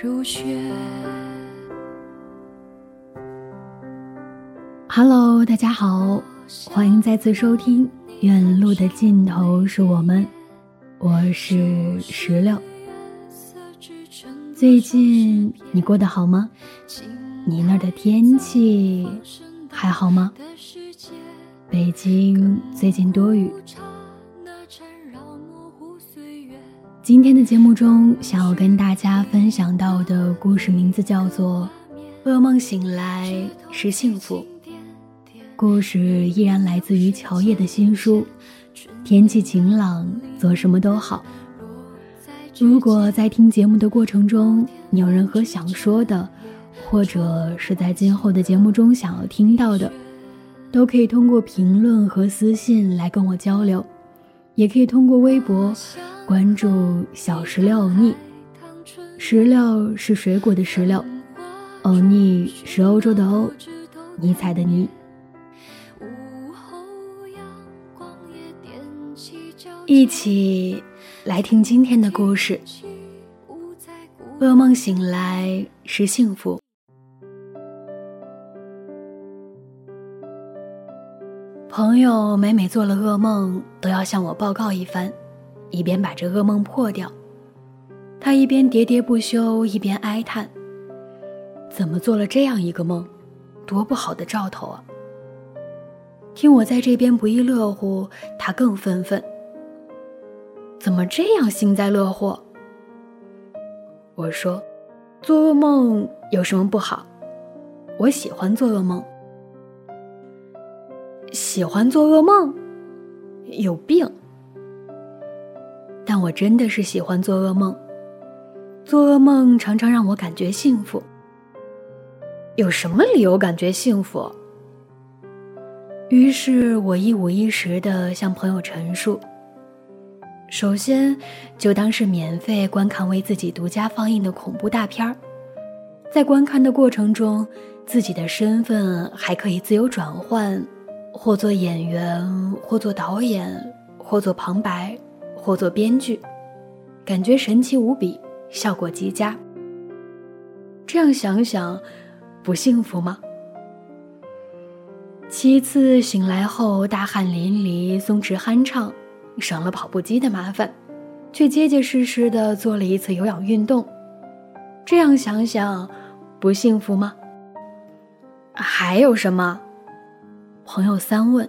如雪。Hello，大家好，欢迎再次收听《远路的尽头是我们》，我是石榴。最近你过得好吗？你那儿的天气还好吗？北京最近多雨。今天的节目中，想要跟大家分享到的故事名字叫做《噩梦醒来是幸福》。故事依然来自于乔叶的新书《天气晴朗，做什么都好》。如果在听节目的过程中，你有任何想说的，或者是在今后的节目中想要听到的，都可以通过评论和私信来跟我交流，也可以通过微博。关注小石榴欧尼，石榴是水果的石榴，欧尼是欧洲的欧，尼采的尼。一起来听今天的故事。噩梦醒来是幸福。朋友每每做了噩梦，都要向我报告一番。一边把这噩梦破掉，他一边喋喋不休，一边哀叹：“怎么做了这样一个梦，多不好的兆头啊！”听我在这边不亦乐乎，他更愤愤：“怎么这样幸灾乐祸？”我说：“做噩梦有什么不好？我喜欢做噩梦。喜欢做噩梦？有病！”我真的是喜欢做噩梦，做噩梦常常让我感觉幸福。有什么理由感觉幸福？于是我一五一十的向朋友陈述。首先，就当是免费观看为自己独家放映的恐怖大片儿，在观看的过程中，自己的身份还可以自由转换，或做演员，或做导演，或做旁白。或做编剧，感觉神奇无比，效果极佳。这样想想，不幸福吗？其次，醒来后大汗淋漓，松弛酣畅，省了跑步机的麻烦，却结结实实的做了一次有氧运动。这样想想，不幸福吗？还有什么？朋友三问。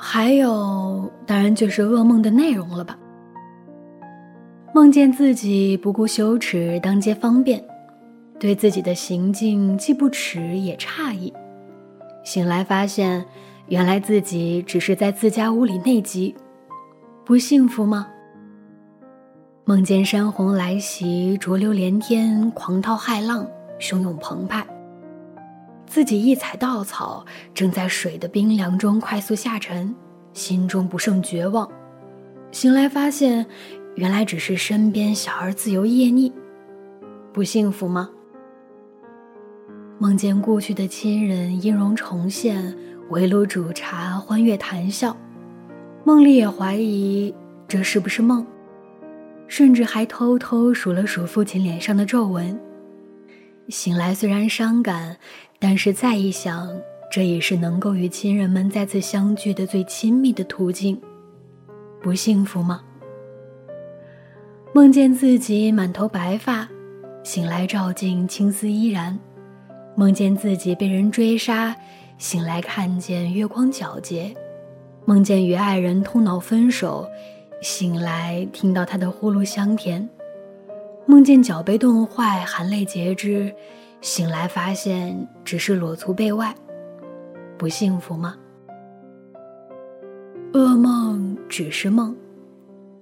还有，当然就是噩梦的内容了吧。梦见自己不顾羞耻当街方便，对自己的行径既不耻也诧异。醒来发现，原来自己只是在自家屋里内急，不幸福吗？梦见山洪来袭，浊流连天，狂涛骇浪汹涌澎湃。自己一踩稻草，正在水的冰凉中快速下沉，心中不胜绝望。醒来发现，原来只是身边小儿自由夜腻，不幸福吗？梦见故去的亲人音容重现，围炉煮茶，欢悦谈笑，梦里也怀疑这是不是梦，甚至还偷偷数了数父亲脸上的皱纹。醒来虽然伤感，但是再一想，这也是能够与亲人们再次相聚的最亲密的途径，不幸福吗？梦见自己满头白发，醒来照镜青丝依然。梦见自己被人追杀，醒来看见月光皎洁；梦见与爱人痛闹分手，醒来听到他的呼噜香甜；梦见脚被冻坏，含泪截肢，醒来发现只是裸足被外，不幸福吗？噩梦只是梦，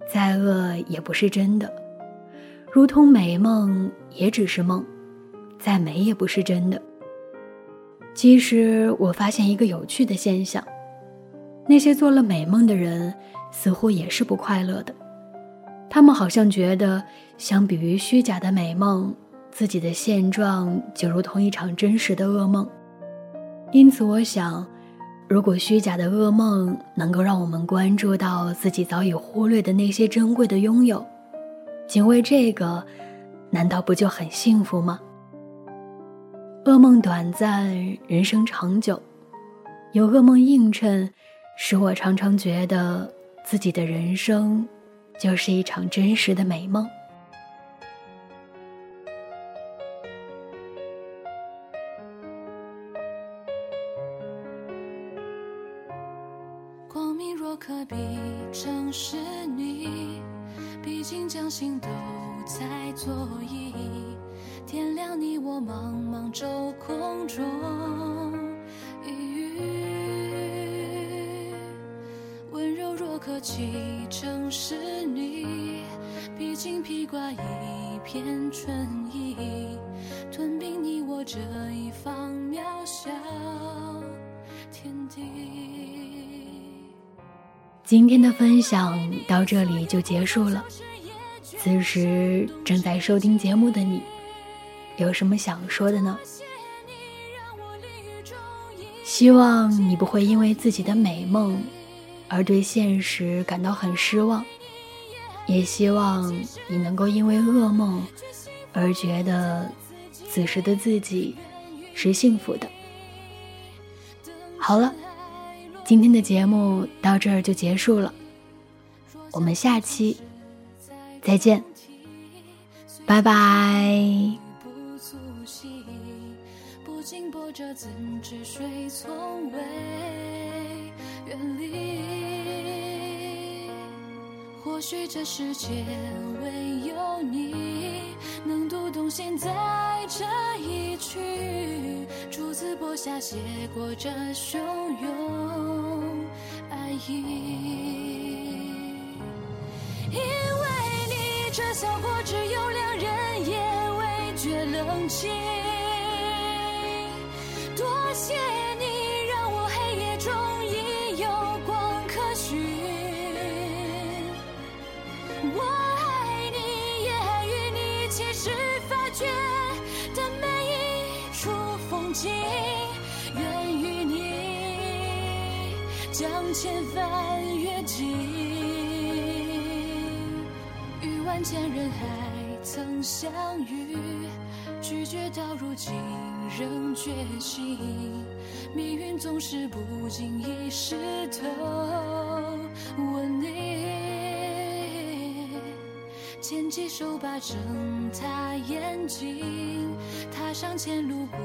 再恶也不是真的；如同美梦也只是梦。再美也不是真的。其实我发现一个有趣的现象：那些做了美梦的人，似乎也是不快乐的。他们好像觉得，相比于虚假的美梦，自己的现状就如同一场真实的噩梦。因此，我想，如果虚假的噩梦能够让我们关注到自己早已忽略的那些珍贵的拥有，仅为这个，难道不就很幸福吗？噩梦短暂，人生长久。有噩梦映衬，使我常常觉得自己的人生就是一场真实的美梦。光明若可比，正是你，毕竟将心都在左右。天亮，你我茫茫周空中可寄，正是你。披荆披挂一片春意，吞并你我这一方渺小天地。今天的分享到这里就结束了。此时正在收听节目的你。有什么想说的呢？希望你不会因为自己的美梦而对现实感到很失望，也希望你能够因为噩梦而觉得此时的自己是幸福的。好了，今天的节目到这儿就结束了，我们下期再见，拜拜。经波折，怎知水从未远离？或许这世界唯有你能读懂现在这一曲，初次播下写过这汹涌爱意。因为你这笑过，只有两人也未觉冷清。多谢情，愿与你将千帆越尽，于万千人海曾相遇。拒绝到如今仍觉醒，命运总是不经意湿透吻你，牵起手把睁大眼睛，踏上前路步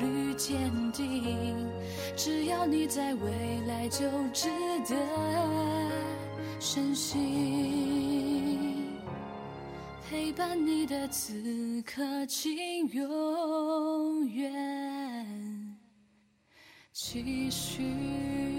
履坚定，只要你在，未来就值得深信。陪伴你的此刻，请永远继续。